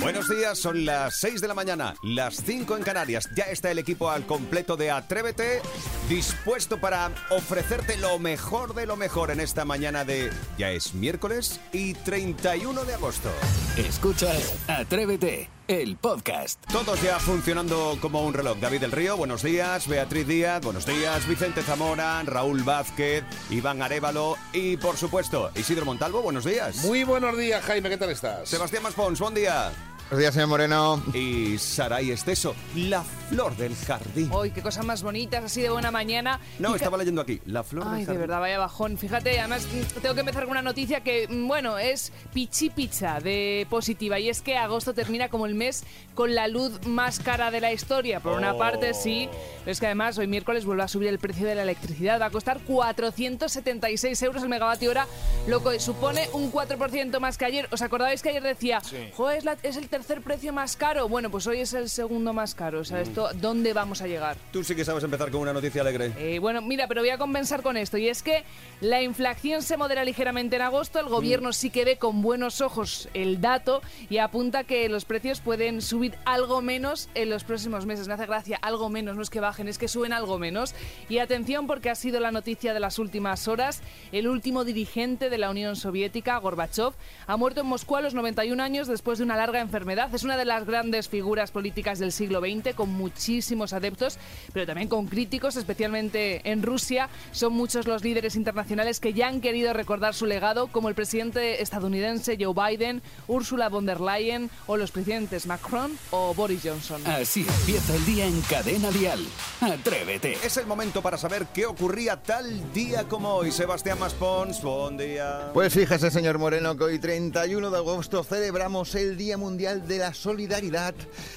Buenos días, son las 6 de la mañana, las 5 en Canarias. Ya está el equipo al completo de Atrévete, dispuesto para ofrecerte lo mejor de lo mejor en esta mañana de... Ya es miércoles y 31 de agosto. Escuchas Atrévete, el podcast. Todos ya funcionando como un reloj. David del Río, buenos días. Beatriz Díaz, buenos días. Vicente Zamora, Raúl Vázquez, Iván Arevalo y, por supuesto, Isidro Montalvo, buenos días. Muy buenos días, Jaime, ¿qué tal estás? Sebastián Maspons, buen día. Yeah. Buenos días, señor Moreno. Y Saray Esteso, la flor del jardín. Hoy, qué cosas más bonitas, así de buena mañana. No, Fija- estaba leyendo aquí, la flor Ay, del de jardín. verdad, vaya bajón. Fíjate, además tengo que empezar con una noticia que, mm, bueno, es pichi pizza de positiva. Y es que agosto termina como el mes con la luz más cara de la historia. Por una parte, sí, pero es que además hoy miércoles vuelve a subir el precio de la electricidad. Va a costar 476 euros el megavatio hora, lo que supone un 4% más que ayer. ¿Os acordáis que ayer decía, "Jo, es, la- es el tercer precio más caro? Bueno, pues hoy es el segundo más caro. O sea, esto, ¿dónde vamos a llegar? Tú sí que sabes empezar con una noticia alegre. Eh, bueno, mira, pero voy a compensar con esto. Y es que la inflación se modera ligeramente en agosto. El gobierno sí que ve con buenos ojos el dato y apunta que los precios pueden subir algo menos en los próximos meses. Me hace gracia, algo menos. No es que bajen, es que suben algo menos. Y atención porque ha sido la noticia de las últimas horas. El último dirigente de la Unión Soviética, Gorbachev, ha muerto en Moscú a los 91 años después de una larga enfermedad. Es una de las grandes figuras políticas del siglo XX, con muchísimos adeptos, pero también con críticos, especialmente en Rusia. Son muchos los líderes internacionales que ya han querido recordar su legado, como el presidente estadounidense Joe Biden, Ursula von der Leyen o los presidentes Macron o Boris Johnson. Así empieza el día en Cadena Dial. Atrévete. Es el momento para saber qué ocurría tal día como hoy. Sebastián Maspons, buen día. Pues fíjese, señor Moreno, que hoy 31 de agosto celebramos el Día Mundial de la Solidaridad.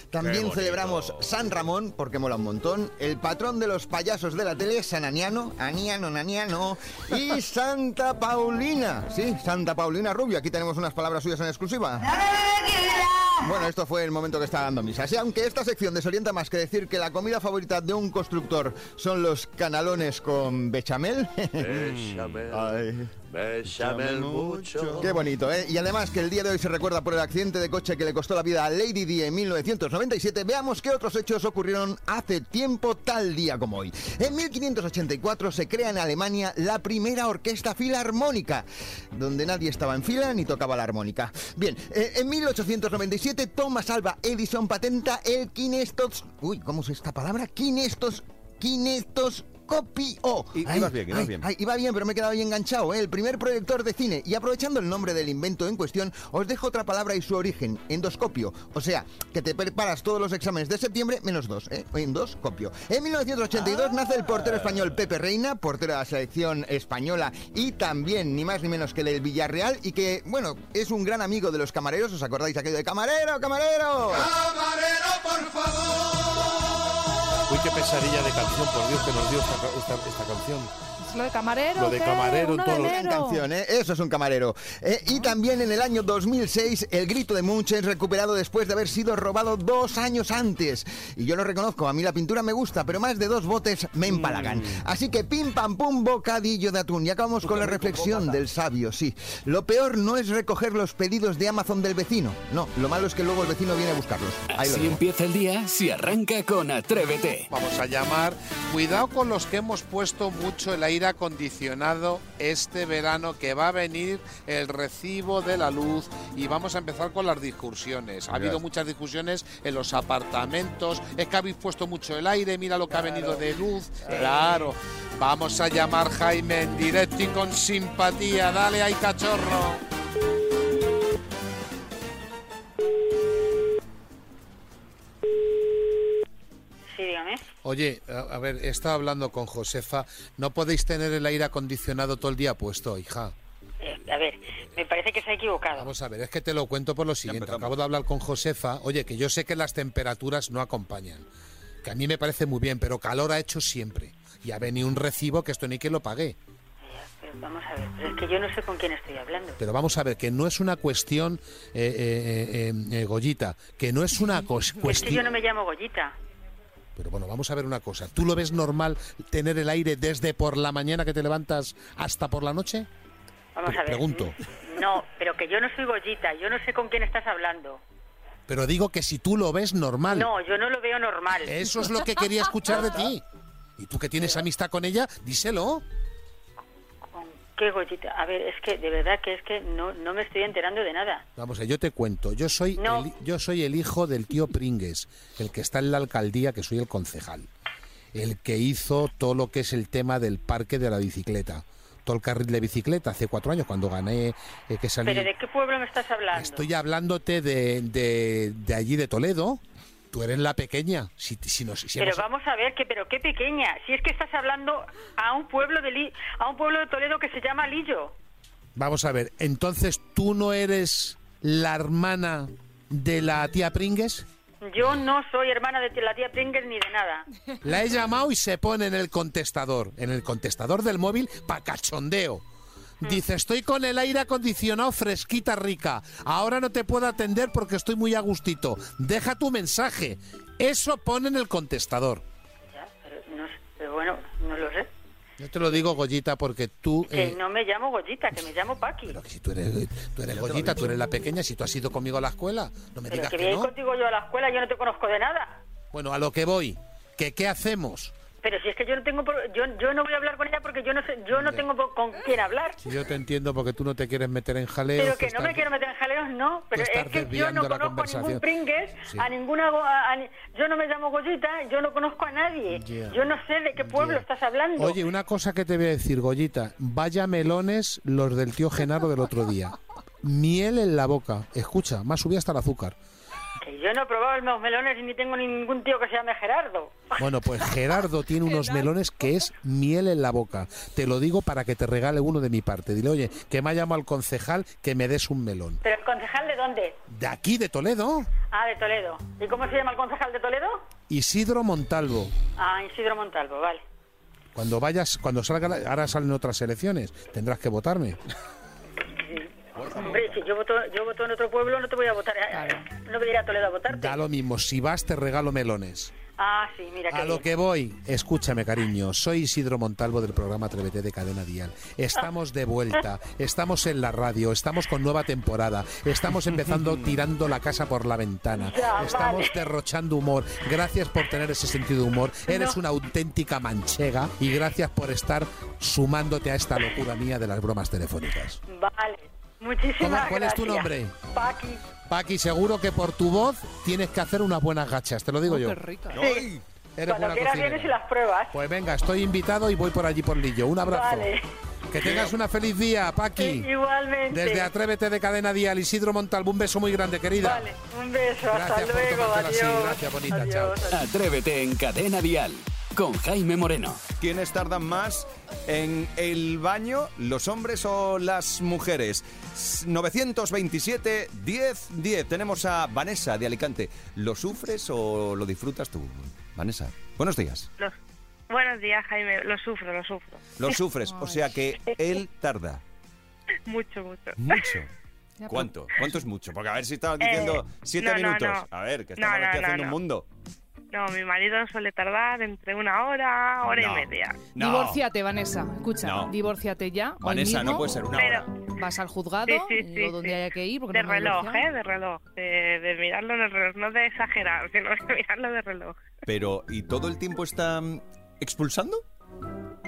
También celebramos San Ramón, porque mola un montón. El patrón de los payasos de la tele, San Aniano, Aniano, Naniano. Y Santa Paulina. Sí, Santa Paulina Rubio. Aquí tenemos unas palabras suyas en exclusiva. Bueno, esto fue el momento que estaba dando misa. Sí, aunque esta sección desorienta más que decir que la comida favorita de un constructor son los canalones con bechamel. Béchame, Ay. béchame mucho. Qué bonito, ¿eh? Y además que el día de hoy se recuerda por el accidente de coche que le costó la vida a Lady Di en 1997. Veamos qué otros hechos ocurrieron hace tiempo tal día como hoy. En 1584 se crea en Alemania la primera orquesta filarmónica, donde nadie estaba en fila ni tocaba la armónica. Bien, eh, en 1897 Thomas Alva Edison patenta el kinestos... Uy, ¿cómo es esta palabra? Kinestos... Kinestos... Copio. Ibas bien, ibas bien. ay, iba bien, pero me he quedado ahí enganchado, ¿eh? El primer proyector de cine. Y aprovechando el nombre del invento en cuestión, os dejo otra palabra y su origen, endoscopio. O sea, que te preparas todos los exámenes de septiembre menos dos, ¿eh? Endoscopio. En 1982 nace el portero español Pepe Reina, portero de la selección española y también, ni más ni menos que del Villarreal, y que, bueno, es un gran amigo de los camareros. ¿Os acordáis aquello de camarero, camarero? Uy, qué pesadilla de canción, por Dios, que nos dio esta, esta- esta canción. ¿Es lo de camarero? Lo de camarero en ¿Uno todo Gran canción, ¿eh? Eso es un camarero. Eh, y también en el año 2006, el grito de Munch es recuperado después de haber sido robado dos años antes. Y yo lo reconozco, a mí la pintura me gusta, pero más de dos botes me empalagan. Así que pim pam pum, bocadillo de atún. Y acabamos con la reflexión del sabio, sí. Lo peor no es recoger los pedidos de Amazon del vecino. No, lo malo es que luego el vecino viene a buscarlos. Ahí Así empieza el día si arranca con Atrévete. Vamos a llamar. Cuidado con los que hemos puesto mucho el aire acondicionado este verano, que va a venir el recibo de la luz y vamos a empezar con las discusiones. Ha habido muchas discusiones en los apartamentos. Es que habéis puesto mucho el aire, mira lo que ha venido de luz. Claro. Vamos a llamar Jaime en directo y con simpatía. Dale ahí, cachorro. Oye, a, a ver, he estado hablando con Josefa. No podéis tener el aire acondicionado todo el día puesto, hija. Eh, a ver, me parece que se ha equivocado. Vamos a ver, es que te lo cuento por lo siguiente. Acabo de hablar con Josefa. Oye, que yo sé que las temperaturas no acompañan. Que a mí me parece muy bien, pero calor ha hecho siempre. Y ha venido un recibo que esto ni que lo pagué. Ya, pero vamos a ver, pero es que yo no sé con quién estoy hablando. Pero vamos a ver, que no es una cuestión, eh, eh, eh, eh, Goyita, que no es una cos- Es que yo cuestión... no me llamo Goyita. Pero bueno, vamos a ver una cosa. ¿Tú lo ves normal tener el aire desde por la mañana que te levantas hasta por la noche? Vamos a ver. pregunto. No, pero que yo no soy Goyita, yo no sé con quién estás hablando. Pero digo que si tú lo ves normal. No, yo no lo veo normal. Eso es lo que quería escuchar de ti. Y tú que tienes amistad con ella, díselo. ¿Con qué Goyita? A ver, es que de verdad que es que no, no me estoy enterando de nada. Vamos, yo te cuento. Yo soy, No. el, yo soy el hijo del tío Pringues, el que está en la alcaldía, que soy el concejal. El que hizo todo lo que es el tema del parque de la bicicleta. Todo el carril de bicicleta hace cuatro años, cuando gané eh, que salí. ¿Pero de qué pueblo me estás hablando? Estoy hablándote de, de, de allí de Toledo. Tú eres la pequeña. Si, si nos, si Pero hemos- vamos a ver, que pero qué pequeña. Si es que estás hablando a un pueblo de Li- a un pueblo de Toledo que se llama Lillo. Vamos a ver, entonces tú no eres la hermana de la tía Pringues. Yo no soy hermana de la tía Pringles ni de nada. La he llamado y se pone en el contestador, en el contestador del móvil, pa' cachondeo. Dice, estoy con el aire acondicionado fresquita rica. Ahora no te puedo atender porque estoy muy a gustito. Deja tu mensaje. Eso pone en el contestador. Ya, pero, no sé, pero bueno, no lo sé. Yo te lo digo, Goyita, porque tú... Que eh, no me llamo Goyita, que me llamo Paqui. Pero que si tú eres, tú eres Goyita, tú eres la pequeña, si tú has ido conmigo a la escuela, no me Pero digas que que voy no. contigo yo a la escuela, yo no te conozco de nada. Bueno, a lo que voy. ¿Que qué hacemos? Pero si es que yo no tengo, yo, yo no voy a hablar con ella porque yo no sé, yo no tengo con quién hablar. Si yo te entiendo porque tú no te quieres meter en jaleo. Pero que no me quiero meter en jaleos, no. Pero es que yo no conozco a ningún Sí. a ninguna. a- a yo no me llamo Goyita, yo no conozco a nadie. Yo no sé de qué pueblo estás hablando. Oye, una cosa que te voy a decir, Goyita. Vaya melones los del tío Genaro del otro día. Miel en la boca. Escucha, más subí hasta el azúcar. Yo no he probado los melones y ni tengo ningún tío que se llame Gerardo. Bueno, pues Gerardo tiene unos melones que es miel en la boca. Te lo digo para que te regale uno de mi parte. Dile, oye, que me ha llamado al concejal que me des un melón. ¿Pero el concejal de dónde? De aquí, de Toledo. Ah, de Toledo. ¿Y cómo se llama el concejal de Toledo? Isidro Montalvo. Ah, Isidro Montalvo, vale. Cuando vayas, cuando salga, ahora salen otras elecciones, tendrás que votarme. Hombre, si yo voto, yo voto en otro pueblo, no te voy a votar. eh, No voy a ir a Toledo a votarte. Da lo mismo, si vas te regalo melones. Ah, sí, mira que A lo que voy, escúchame cariño, soy Isidro Montalvo del programa Atrévete de Cadena Dial. Estamos de vuelta, estamos en la radio, estamos con nueva temporada, estamos empezando tirando la casa por la ventana, Ya, estamos vale. derrochando humor. Gracias por tener ese sentido de humor, eres una auténtica manchega y gracias por estar sumándote a esta locura mía de las bromas telefónicas. Vale. Muchísimas ¿Cómo- cuál es tu gracias. nombre? Paqui. Paqui, seguro que por tu voz tienes que hacer unas buenas gachas, te lo digo Oh, yo. qué rica. ¡Ay! Eres Cuando buena quieras vienes y las pruebas. Pues venga, estoy invitado y voy por allí por Lillo. Un abrazo. Vale. Que tengas una feliz día, Paqui. Igualmente. Desde Atrévete de Cadena Dial, Isidro Montalvo, un beso muy grande, querida. Vale, un beso, hasta Gracias por luego, tomártelo así, adiós. gracias, bonita, Adiós, chao. adiós. Atrévete en Cadena Dial con Jaime Moreno. ¿Quiénes tardan más en el baño, los hombres o las mujeres? S- 927 10 10. Tenemos a Vanessa de Alicante. ¿Lo sufres o lo disfrutas tú, Vanessa? Buenos días. Los- Buenos días, Jaime. Lo sufro, lo sufro. Lo sufres, o sea que él tarda Mucho, mucho. mucho. ¿Cuánto? ¿Cuánto es mucho? Porque a ver si diciendo Eh, siete no, no, minutos. no. A ver, que estamos aquí haciendo un mundo. No, mi marido suele tardar entre una hora, hora No. y media. No. Divórciate, Vanessa. Escucha, No. divórciate ya. hoy Vanessa, mismo. no puede ser una Pero, hora. Vas al juzgado Sí, sí, sí, o donde sí. haya que ir. Porque de reloj. ¿eh? De reloj. De, de mirarlo en el reloj. No de exagerar, sino de mirarlo de reloj. Pero, ¿y todo el tiempo está mm, expulsando?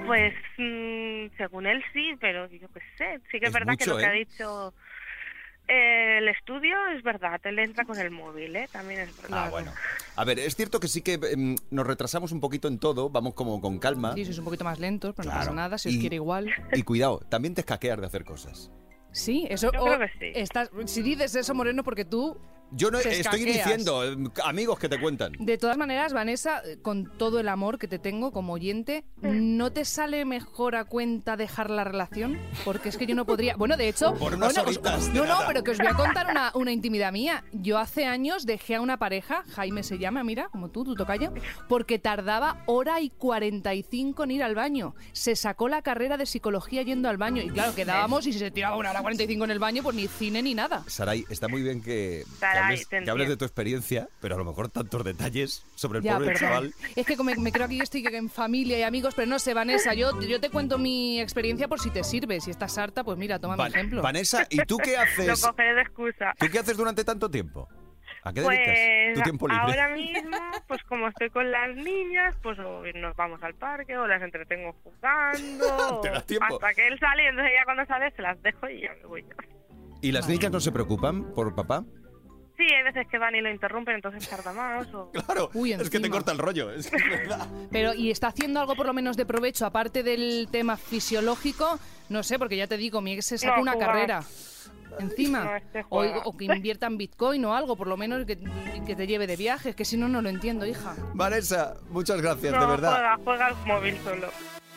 Pues, mm, según él sí, pero yo qué sé. Sí que es, Es verdad que lo que ha ¿eh? dicho eh, el estudio es verdad. Él entra con el móvil, ¿eh? También es verdad. Ah, bueno. A ver, es cierto que sí que em, nos retrasamos un poquito en todo, vamos como con calma. Sí, sois un poquito más lentos, pero no pasa nada. Si os quiere igual. Y cuidado, también te escaqueas de hacer cosas. Sí, eso. Yo creo que sí. estás, si dices eso, Moreno, porque tú. Yo no estoy escaqueas. diciendo, em, amigos que te cuentan. De todas maneras, Vanessa, eh, con todo el amor que te tengo como oyente, ¿no te sale mejor a cuenta dejar la relación? Porque es que yo no podría. Bueno, de hecho. Por unas bueno, os- horitas de no, no, nada. pero que os voy a contar una, una intimidad mía. Yo hace años dejé a una pareja, Jaime se llama, mira, como tú, tu tocayo, porque tardaba hora y 45 en ir al baño. Se sacó la carrera de psicología yendo al baño. Y claro, quedábamos y si se tiraba una hora 45 en el baño, pues ni cine ni nada. Saray, está muy bien que, que Saray, hables, que de tu experiencia, pero a lo mejor tantos detalles sobre el Ya, pobre perdón. chaval. Es que me, me creo que yo estoy en familia y amigos, pero no sé, Vanessa, yo, yo te cuento mi experiencia por si te sirve. Si estás harta, pues mira, toma Van- mi ejemplo. Vanessa, ¿y tú qué Lo haces? cogeré de excusa. ¿Tú qué haces durante tanto tiempo? ¿A qué Pues dedicas tu tiempo libre? ahora mismo, pues como estoy con las niñas, pues o nos vamos al parque o las entretengo jugando. Te das tiempo. Hasta que él sale y entonces ya cuando sale se las dejo y ya me voy. ¿Y las niñas no se preocupan por papá? Sí, hay veces que van y lo interrumpen, entonces tarda más. O... Claro, Uy, es que te encima. corta el rollo. Es que es verdad. Pero, ¿y está haciendo algo por lo menos de provecho, aparte del tema fisiológico? No sé, porque ya te digo, mi ex se sacó No, una jugar. carrera. Encima. No, este o, o que invierta en Bitcoin o algo, por lo menos que, que te lleve de viajes, que si no, no lo entiendo, hija. Vanessa, muchas gracias, no, de verdad. juega, juega al móvil solo.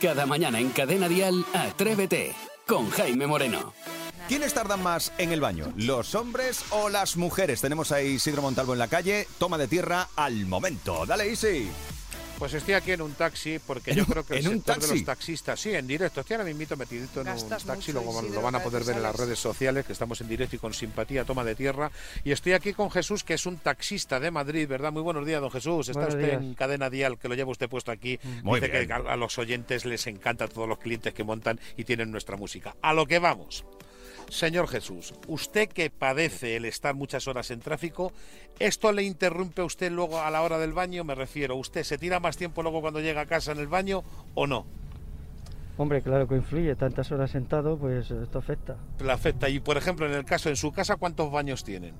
Cada mañana en Cadena Dial, Atrévete con Jaime Moreno. ¿Quiénes tardan más en el baño? ¿Los hombres o las mujeres? Tenemos ahí Isidro Montalvo en la calle. Toma de tierra al momento. Dale, Isi. Pues estoy aquí en un taxi porque ¿En yo un- creo que el en un sector de taxi? los taxistas, sí, en directo, estoy ahora mismo metidito en Gastas un taxi, luego lo van a poder ver en las redes sociales, que estamos en directo y con simpatía, toma de tierra. Y estoy aquí con Jesús, que es un taxista de Madrid, ¿verdad? Muy buenos días, don Jesús. Está Buenos usted días. en cadena dial, que lo lleva usted puesto aquí. Muy Dice bien. que a, a los oyentes les encanta a todos los clientes que montan y tienen nuestra música. A lo que vamos. Señor Jesús, usted que padece el estar muchas horas en tráfico, ¿esto le interrumpe a usted luego a la hora del baño? Me refiero, ¿usted se tira más tiempo luego cuando llega a casa en el baño o no? Hombre, claro que influye, tantas horas sentado, pues esto afecta. Le afecta. Y por ejemplo, en el caso, en su casa, ¿cuántos baños tienen?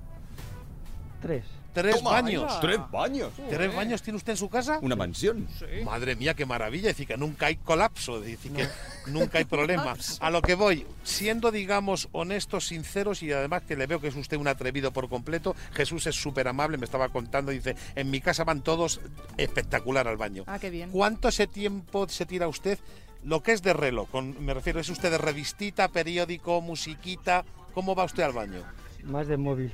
Tres. ¿Tres Toma, baños? Tres baños. ¿Tres baños tiene usted en su casa? Una mansión. Madre mía, qué maravilla. Decir, que nunca hay colapso, decir, que nunca hay problema. A lo que voy, siendo, digamos, honestos, sinceros y además que le veo que es usted un atrevido por completo, Jesús es súper amable, me estaba contando, dice, en mi casa van todos espectacular al baño. Ah, qué bien. ¿Cuánto ese tiempo se tira usted? Lo que es de reloj, con- me refiero, ¿es usted de revistita, periódico, musiquita? ¿Cómo va usted al baño? Más de móvil.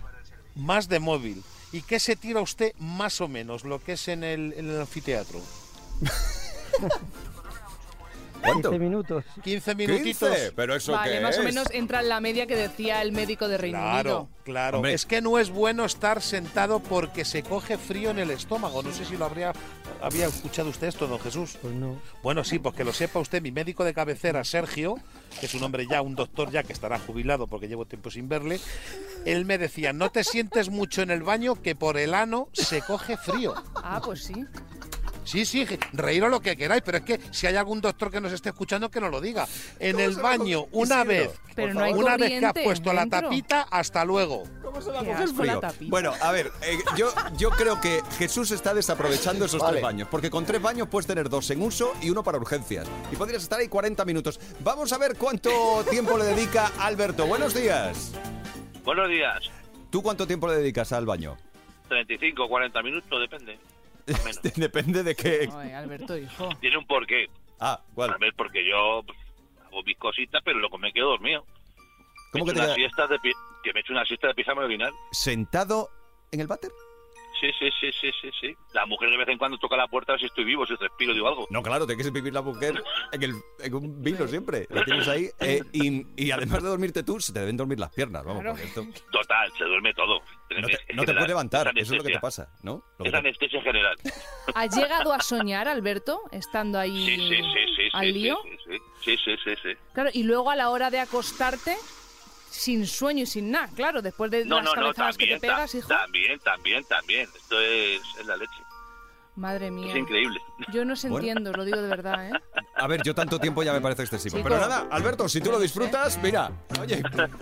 Más de móvil. ¿Y qué se tira usted más o menos, lo que es en el, anfiteatro? ¿Cuánto? 15 minutos. 15 minutitos. 15. Pero eso vale, qué más o menos entra en la media que decía el médico de Reino Claro, Unido. claro. Hombre. Es que no es bueno estar sentado porque se coge frío en el estómago. No sé si lo habría había escuchado usted esto, don Jesús. Pues no. Bueno, sí, pues que lo sepa usted, mi médico de cabecera, Sergio, que es un hombre ya, un doctor ya que estará jubilado porque llevo tiempo sin verle, él me decía, no te sientes mucho en el baño que por el ano se coge frío. Ah, pues sí. Sí, sí, reíros lo que queráis, pero es que si hay algún doctor que nos esté escuchando, que nos lo diga. En el baño, una vez, Pero no hay una vez que has puesto la tapita, hasta luego. ¿Cómo se frío? la. Bueno, a ver, eh, yo, yo creo que Jesús está desaprovechando esos Vale. tres baños, porque con tres baños puedes tener dos en uso y uno para urgencias. Y podrías estar ahí 40 minutos. Vamos a ver cuánto tiempo le dedica Alberto. Buenos días. Buenos días. ¿Tú cuánto tiempo le dedicas al baño? 35, 40 minutos, depende. Menos. Depende de qué. Ay, Alberto, hijo. Tiene un porqué. Ah, ¿cuál? A ver, porque yo pues, hago mis cositas, pero luego me quedo dormido. ¿Cómo me que te una queda- siesta de pi- que me echo una siesta de pijama y orinar. ¿Sentado en el váter? Sí, sí, sí, sí, sí, sí. La mujer de vez en cuando toca la puerta a ver si estoy vivo, si respiro, digo algo. No, claro, te quieres vivir la mujer en, el, en un vino siempre. La tienes ahí. eh, y, y además de dormirte tú, se te deben dormir las piernas. Vamos, Claro. esto Total, se duerme todo. no te, no puedes levantar. es Eso es lo que te pasa, ¿no? Lo que Es te- anestesia general. ¿Has llegado a soñar, Alberto, estando ahí Sí, sí, sí, sí. al sí, lío? Sí, sí, sí, sí, sí, sí. Claro, y luego a la hora de acostarte, sin sueño y sin nada, claro, después de No, las no, que te pegas, hijo. también, también, también. Esto es, es la leche. Madre mía. Es increíble. Yo no Bueno. entiendo, lo digo de verdad, ¿eh? A ver, yo tanto tiempo ya me parece excesivo. Chico. Pero nada, Alberto, si tú lo disfrutas, mira, oye,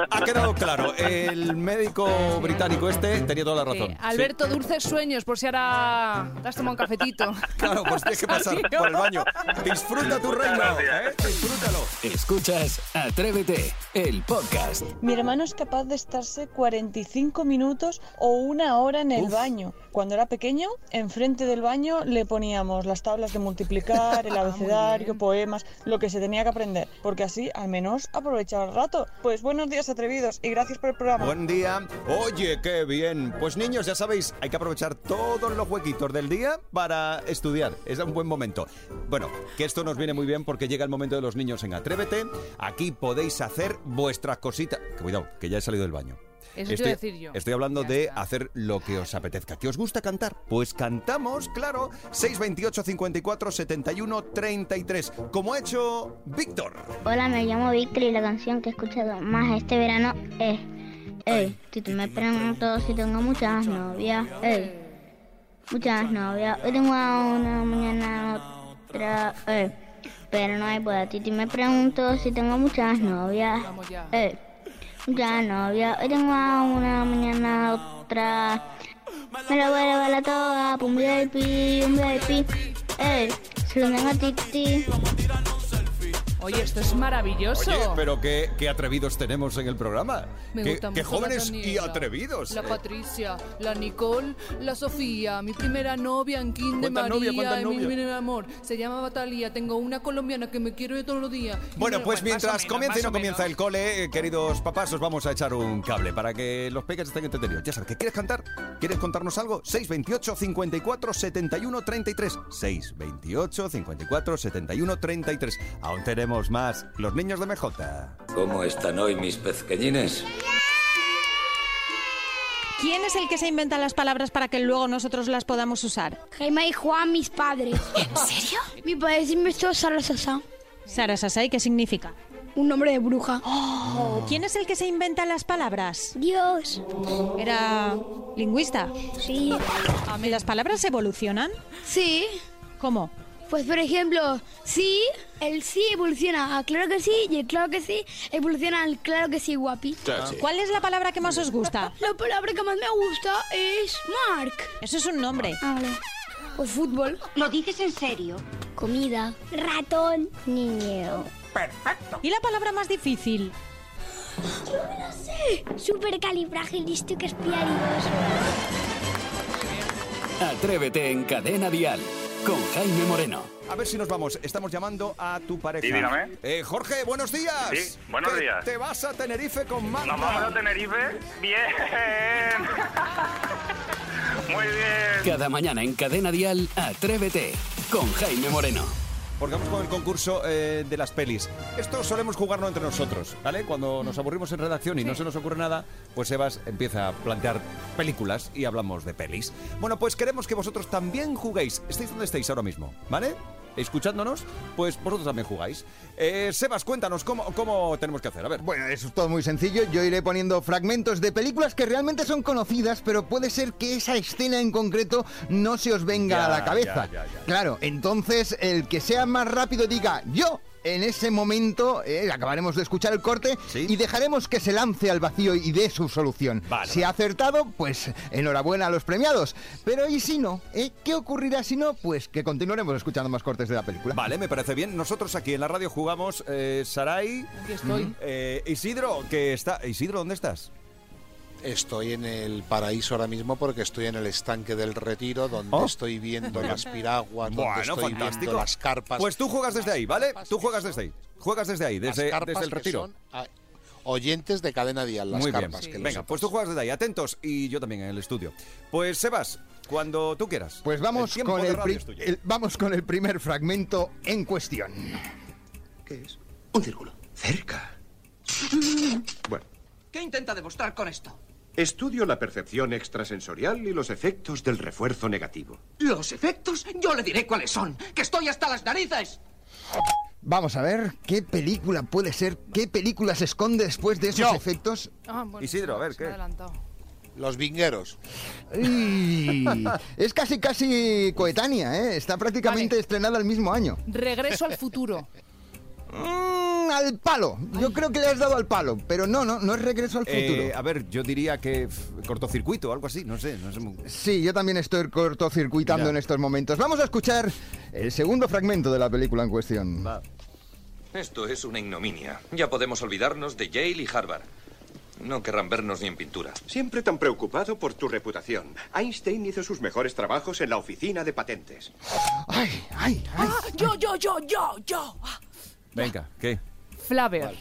ha quedado claro. El médico británico este tenía toda la razón. Eh, Alberto, dulces sueños, por si ahora te has tomado un cafetito. Sí, claro, pues tienes que pasar Salió. por el baño. Disfruta tu reino, ¿eh? Disfrútalo. Escuchas Atrévete, el podcast. Mi hermano es capaz de estarse 45 minutos o una hora en el baño. Cuando era pequeño, enfrente del baño le poníamos las tablas de multiplicar, el Ah, abecedario, poemas, lo que se tenía que aprender, porque así al menos aprovechaba el rato. Pues buenos días atrevidos y gracias por el programa. Buen día. Oye, qué bien. Pues niños, ya sabéis, hay que aprovechar todos los huequitos del día para estudiar. Es un buen momento. Bueno, que esto nos viene muy bien porque llega el momento de los niños en Atrévete. Aquí podéis hacer vuestras cositas. Que Cuidado, que ya he salido del baño. Eso te estoy, iba a decir yo. estoy hablando de hacer lo que os apetezca. ¿Que os gusta cantar? Pues cantamos, claro. 628 54 71 33. Como ha hecho Víctor. Hola, me llamo Víctor y la canción que he escuchado más este verano es Ey, si tú me pregunto si tengo muchas novias, ey, muchas novias, hoy tengo a una, mañana otra, ey, pero no hay boda, Titi me pregunto si tengo muchas novias, ey, muchas novias, hoy tengo una, mañana otra, me la voy a llevar la toga, un VIP, un VIP, ey, se lo tengo a Titi. Oye, esto es maravilloso. Oye, pero qué, qué atrevidos tenemos en el programa. Me qué, gusta qué mucho la jóvenes y atrevidos. La Eh, Patricia, la Nicole, la Sofía, mi primera novia en Kinder ¿Cuántas María, y mi primer amor. Se llama Talía, tengo una colombiana que me quiero de todos los días. Bueno, pues mientras menos, comienza y no comienza el cole, eh, queridos papás, os vamos a echar un cable para que los peques estén entretenidos. Ya sabes, ¿que quieres cantar? ¿Quieres contarnos algo? 628 54 71 33. 628 54 71 33. Aún tenemos más. Los niños de MJ. ¿Cómo están hoy mis pezqueñines? ¿Quién es el que se inventa las palabras para que luego nosotros las podamos usar? Jaime y Juan, mis padres. ¿En serio? Mi padre se inventó Sara Sasa, Sara Sasai, ¿qué significa? un nombre de bruja. Oh, ¿Quién es el que se inventa las palabras? Dios. ¿Era lingüista? Sí. ¿Y ¿Las palabras evolucionan? Sí. ¿Cómo? Pues por ejemplo, sí, el sí evoluciona a claro que sí y el claro que sí evoluciona al claro que sí, guapi. ¿Cuál es la palabra que más os gusta? La palabra que más me gusta es Mark. Eso es un nombre. Ah, vale. O fútbol. ¿Lo dices en serio? Comida. Ratón. Niño. ¿Y la palabra más difícil? No sé. Supercalifragilisticoespialidoso. Atrévete en Cadena Dial con Jaime Moreno. A ver si nos vamos. Estamos llamando a tu pareja. Sí, dígame. Eh, Jorge, buenos días. Sí, buenos días. Te vas a Tenerife con Magda. ¿Nos vamos a Tenerife? ¡Bien! Muy bien. Cada mañana en Cadena Dial, Atrévete con Jaime Moreno. Porque vamos con el concurso eh, de las pelis. Esto solemos jugarlo entre nosotros, ¿vale? Cuando nos aburrimos en redacción y no se nos ocurre nada, pues Sebas empieza a plantear películas y hablamos de pelis. Bueno, pues queremos que vosotros también juguéis. Estéis donde estéis ahora mismo, ¿vale? Escuchándonos, pues vosotros también jugáis. Eh, Sebas, cuéntanos cómo, cómo tenemos que hacer. A ver. Bueno, eso es todo muy sencillo. Yo iré poniendo fragmentos de películas que realmente son conocidas, pero puede ser que esa escena en concreto no se os venga Ya, a la cabeza. ya, ya, ya. Claro, entonces el que sea más rápido diga yo. En ese momento eh, acabaremos de escuchar el corte y dejaremos que se lance al vacío y dé su solución. si ha acertado, pues enhorabuena a los premiados. Pero ¿y si no? ¿Eh? ¿Qué ocurrirá si no? Pues que continuaremos escuchando más cortes de la película. Vale, me parece bien. Nosotros aquí en la radio jugamos eh, Saray. Aquí estoy. Eh, Isidro, que está. Isidro, ¿dónde estás? Estoy en el paraíso ahora mismo porque estoy en el estanque del retiro donde Oh. estoy viendo las piraguas, donde Bueno, estoy fantástico. viendo las carpas. Pues tú juegas desde ahí, ¿vale? Tú juegas desde ahí. Juegas desde ahí, desde, el retiro. son, ah, oyentes de cadena dial, las Muy bien. carpas. que lo Venga, pues tú juegas desde ahí, atentos. Y yo también en el estudio. Pues Sebas, cuando tú quieras. Pues vamos El con el- vamos con el primer fragmento en cuestión. ¿Qué es? Un círculo. Cerca. Bueno, ¿Qué intenta demostrar con esto? Estudio la percepción extrasensorial y los efectos del refuerzo negativo. ¿Los efectos? Yo le diré cuáles son. ¡Que estoy hasta las narices! Vamos a ver qué película puede ser, qué película se esconde después de esos Yo. efectos. Ah, bueno, Isidro, a ver, ¿qué? Los vingueros. Y es casi casi coetánea, ¿eh? Está prácticamente estrenada el mismo año. Regreso al futuro. Mm, al palo. Yo creo que le has dado al palo, pero no, no, no es regreso al futuro. Eh, a ver, yo diría que f- cortocircuito o algo así, no sé. No sé muy- Sí, yo también estoy cortocircuitando Ya. en estos momentos. Vamos a escuchar el segundo fragmento de la película en cuestión. Esto es una ignominia. Ya podemos olvidarnos de Yale y Harvard. No querrán vernos ni en pintura. Siempre tan preocupado por tu reputación. Einstein hizo sus mejores trabajos en la oficina de patentes. Ay, ay, ay. Ah, yo, yo, yo, yo, yo. Venga, ¿qué? Flaver.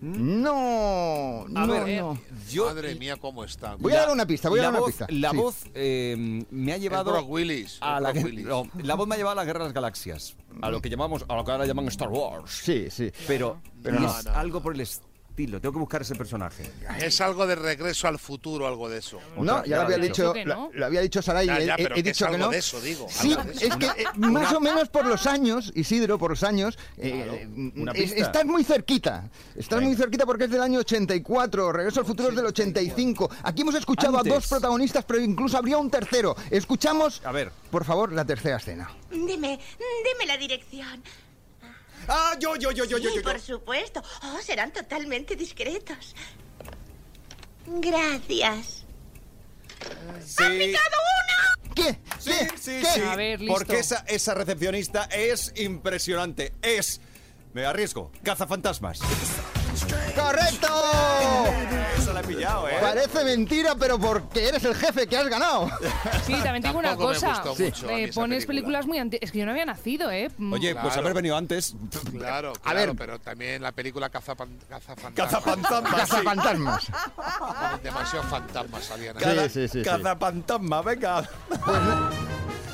No, A no, ver, no. Yo, Madre mía, cómo está. Voy a dar una pista, voy a la dar una voz, pista. La Sí. voz eh, me ha llevado Brock Willis, a la, Brock guer- Willis. no, la voz me ha llevado a la guerra de las galaxias, a lo que llamamos, a lo que ahora llaman Star Wars. Sí, sí. Pero, Pero y no. es algo por el estilo. Tengo que buscar ese personaje. Es algo de regreso al futuro, algo de eso. No, ya lo había dicho, lo, lo había dicho Saray, Ya, he- ya, he, pero he que dicho es que algo no. de eso, digo, Sí, algo de eso. es que eh, más o menos por los años, Isidro, por los años, eh, pista. estás muy cerquita. Estás muy cerquita porque es del año 84, Regreso al futuro es del 85. Aquí hemos escuchado Antes. a dos protagonistas, pero incluso habría un tercero. Escuchamos, A ver. por favor, la tercera escena. Dime, dime la dirección. Ah, yo, yo, yo, yo, yo, Sí, yo, yo. por supuesto. Oh, serán totalmente discretos. Gracias. Sí. ¿Qué? Sí, sí, ¿Qué? sí. A ver, listo. Porque esa, esa recepcionista es impresionante. Es, me arriesgo, cazafantasmas. ¡Correcto! Pillado, ¿eh? Parece mentira, pero porque eres el jefe que has ganado. Sí, también te digo una Tampoco me cosa. gustó mucho a mí esa pones película. películas muy antiguas. Es que yo no había nacido, ¿eh? Mm. Oye, pues Claro. haber venido antes. Claro, A claro, ver. pero también la película Cazapan- Cazafantasmas. Cazafantasmas. sí. Cazafantasmas. Demasiados fantasmas salían ahí. Sí, sí, sí, sí. Cazafantasma, venga. Pues,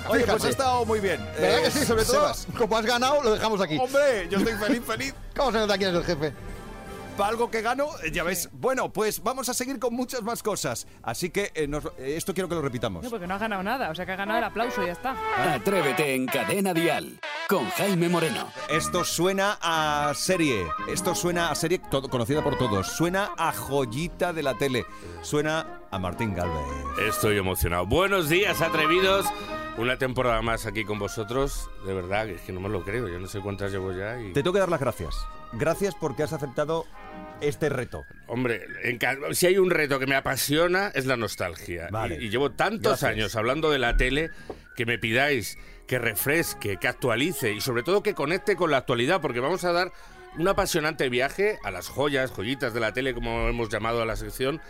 Oye, pues Fíjate. ha estado muy bien. ¿Verdad Eh, que sí? Sobre todo, Sebas. como has ganado, lo dejamos aquí. Hombre, yo estoy feliz, feliz. ¿Cómo se nota quién es el jefe? Para algo que gano, eh, ya ves. Bueno, pues vamos a seguir con muchas más cosas. Así que eh, nos- eh, esto quiero que lo repitamos. No, porque no has ganado nada. O sea, que has ganado el aplauso y ya está. Atrévete en Cadena Dial con Jaime Moreno. Esto suena a serie. Esto suena a serie todo- conocida por todos. Suena a joyita de la tele. Suena a Martín Galvez. Estoy emocionado. Buenos días, atrevidos. Una temporada más aquí con vosotros. De verdad, es que no me lo creo. Yo no sé cuántas llevo ya. Y... Te tengo que dar las gracias. Gracias porque has aceptado este reto. Hombre, enca- si hay un reto que me apasiona es la nostalgia. Vale. Y, y llevo tantos Gracias. años hablando de la tele que me pidáis que refresque, que actualice y sobre todo que conecte con la actualidad, porque vamos a dar un apasionante viaje a las joyas, joyitas de la tele, como hemos llamado a la sección,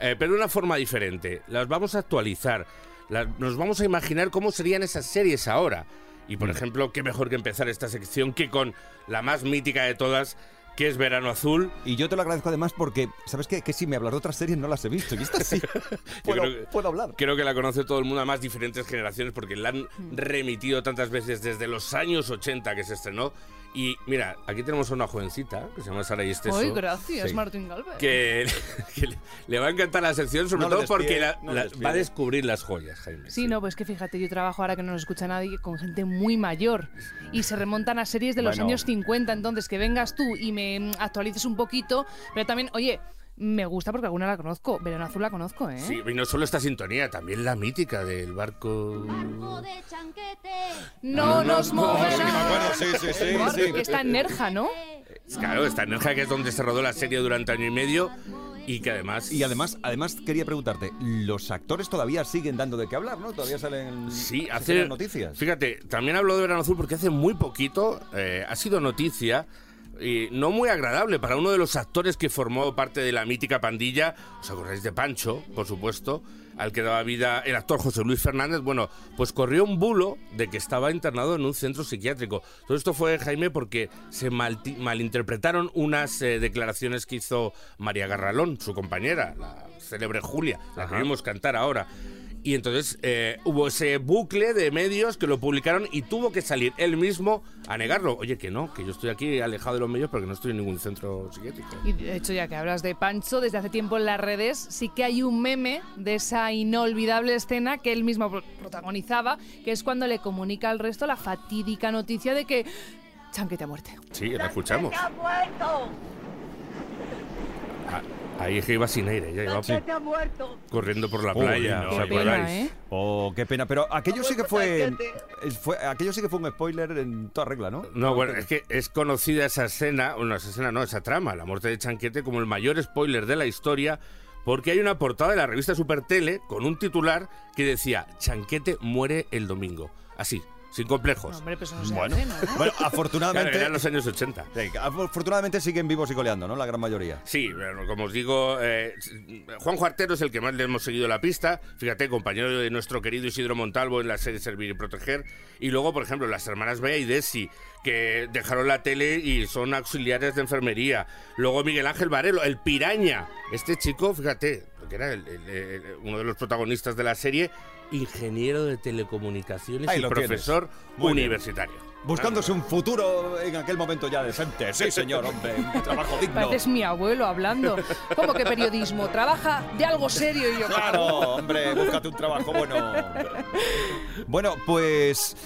eh, pero de una forma diferente. Las vamos a actualizar, las- nos vamos a imaginar cómo serían esas series ahora. Y por ejemplo, qué mejor que empezar esta sección que con la más mítica de todas, que es Verano Azul. Y yo te lo agradezco además porque, ¿sabes qué? Que si me hablas de otras series no las he visto. Y esta sí. Puedo, creo que- puedo hablar. Creo que la conoce todo el mundo, además diferentes generaciones, porque la han remitido tantas veces desde los años 80 que se estrenó. Y mira, aquí tenemos a una jovencita que se llama Sara Esteso. Ay, gracias, Sí. Martín Galvez. Que, que le, le va a encantar la sección, sobre No todo porque la- no la- va a descubrir las joyas, Jaime. Sí, no, pues que fíjate, yo trabajo ahora que no nos escucha nadie con gente muy mayor y se remontan a series de los Bueno. años 50, entonces que vengas tú y me actualices un poquito, pero también, oye, me gusta porque alguna la conozco, Verano Azul la conozco, ¿eh? Sí, y no solo esta sintonía, también la mítica del barco. No nos moverá. Sí, sí, sí, Bueno, sí. que Está en Nerja, ¿no? Claro, esta energía que es donde se rodó la serie durante año y medio y que además. Y además, además quería preguntarte, los actores todavía siguen dando de qué hablar, ¿no? Todavía salen, Sí, hace noticias. Fíjate, también hablo de Verano Azul porque hace muy poquito eh, ha sido noticia y no muy agradable para uno de los actores que formó parte de la mítica pandilla. ¿Os acordáis de Pancho, por supuesto? Al que daba vida el actor José Luis Fernández. Bueno, pues corrió un bulo de que estaba internado en un centro psiquiátrico. Todo esto fue, Jaime, porque se malti- malinterpretaron unas eh, declaraciones que hizo María Garralón, su compañera, la célebre Julia, la que vimos cantar ahora. Y entonces eh, hubo ese bucle de medios que lo publicaron y tuvo que salir él mismo a negarlo. Oye, que no, que yo estoy aquí alejado de los medios porque no estoy en ningún centro psiquiátrico. Y de hecho, ya que hablas de Pancho, desde hace tiempo en las redes sí que hay un meme de esa inolvidable escena que él mismo pro- protagonizaba, que es cuando le comunica al resto la fatídica noticia de que Chanquete ha muerto. Sí, la escuchamos. ¡Ha muerto! Ah, ahí es que iba sin aire, ya iba ¡Chanquete ha muerto! corriendo por la Uy, playa, no. ¿os Qué acordáis? pena, ¿eh? Oh, qué pena. Pero aquello sí que fue, fue- aquello sí que fue un spoiler en toda regla, ¿no? No, bueno, es que es conocida esa escena, bueno, esa escena no, esa trama, la muerte de Chanquete, como el mayor spoiler de la historia, porque hay una portada de la revista Supertele con un titular que decía Chanquete muere el domingo. Así, sin complejos. No, hombre, pues no se Bueno, hace, ¿no? bueno, Claro, afortunadamente, eran los años 80. sí, afortunadamente siguen vivos y coleando, ¿no? La gran mayoría. Sí, bueno, como os digo, eh, Juan Juartero es el que más le hemos seguido la pista. Fíjate, compañero de nuestro querido Isidro Montalvo en la serie Servir y Proteger. Y luego, por ejemplo, las hermanas Bea y Desi, que dejaron la tele y son auxiliares de enfermería. Luego Miguel Ángel Varelo, el piraña. Este chico, fíjate, que era el- el- el- uno de los protagonistas de la serie, ingeniero de telecomunicaciones Ahí y profesor universitario. buscándose un futuro en aquel momento ya decente. Sí, señor, hombre, un trabajo digno. Pareces mi abuelo hablando. ¿Cómo que periodismo? Trabaja de algo serio y yo. Claro, hombre, búscate un trabajo bueno. Bueno, pues...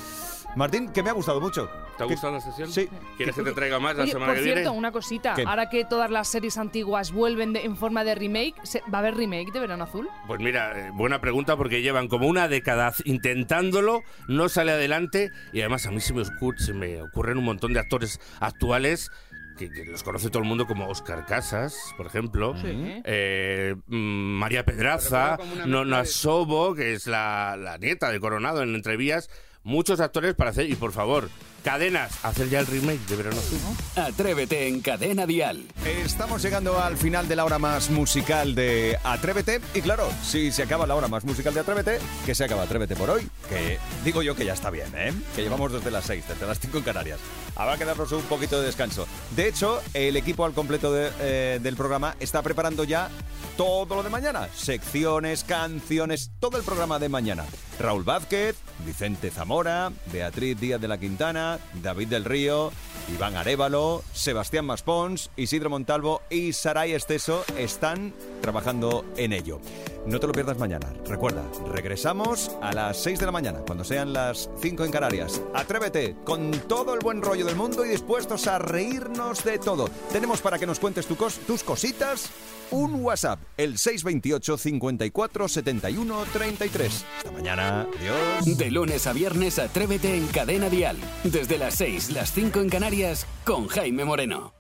Martín, que me ha gustado mucho. ¿Te ha gustado la sesión? Sí. ¿Quieres que te traiga más la Oye, semana por que cierto, viene? una cosita. ¿Qué? Ahora que todas las series antiguas vuelven de- en forma de remake, ¿se- ¿va a haber remake de Verano Azul? Pues mira, eh, buena pregunta porque llevan como una década intentándolo, no sale adelante y además a mí se me, ocur- se me ocurren un montón de actores actuales que, que los conoce todo el mundo como Oscar Casas, por ejemplo, Sí. eh, mm, María Pedraza, Nona Sobo, que es la, la nieta de Coronado en Entrevías, muchos actores para hacer, y por favor, cadenas, hacer ya el remake de Verano Azul. Atrévete en Cadena Dial. Estamos llegando al final de la hora más musical de Atrévete. Y claro, si se acaba la hora más musical de Atrévete, que se acaba Atrévete por hoy. Que digo yo que ya está bien, ¿eh? Que llevamos desde las 6, desde las 5 en Canarias. Habrá que darnos un poquito de descanso. De hecho, el equipo al completo eh, del programa está preparando ya todo lo de mañana. Secciones, canciones, todo el programa de mañana. Raúl Vázquez, Vicente Zamora, Beatriz Díaz de la Quintana, David del Río, Iván Arevalo, Sebastián Maspons, Isidro Montalvo y Saray Esteso están trabajando en ello. No te lo pierdas mañana. Recuerda, regresamos a las 6 de la mañana, cuando sean las 5 en Canarias. Atrévete con todo el buen rollo del mundo y dispuestos a reírnos de todo. Tenemos para que nos cuentes tus cositas un WhatsApp, el 628 54 71 33. Hasta mañana. Adiós. De lunes a viernes, Atrévete en Cadena Dial. Desde las 6, las 5 en Canarias, con Jaime Moreno.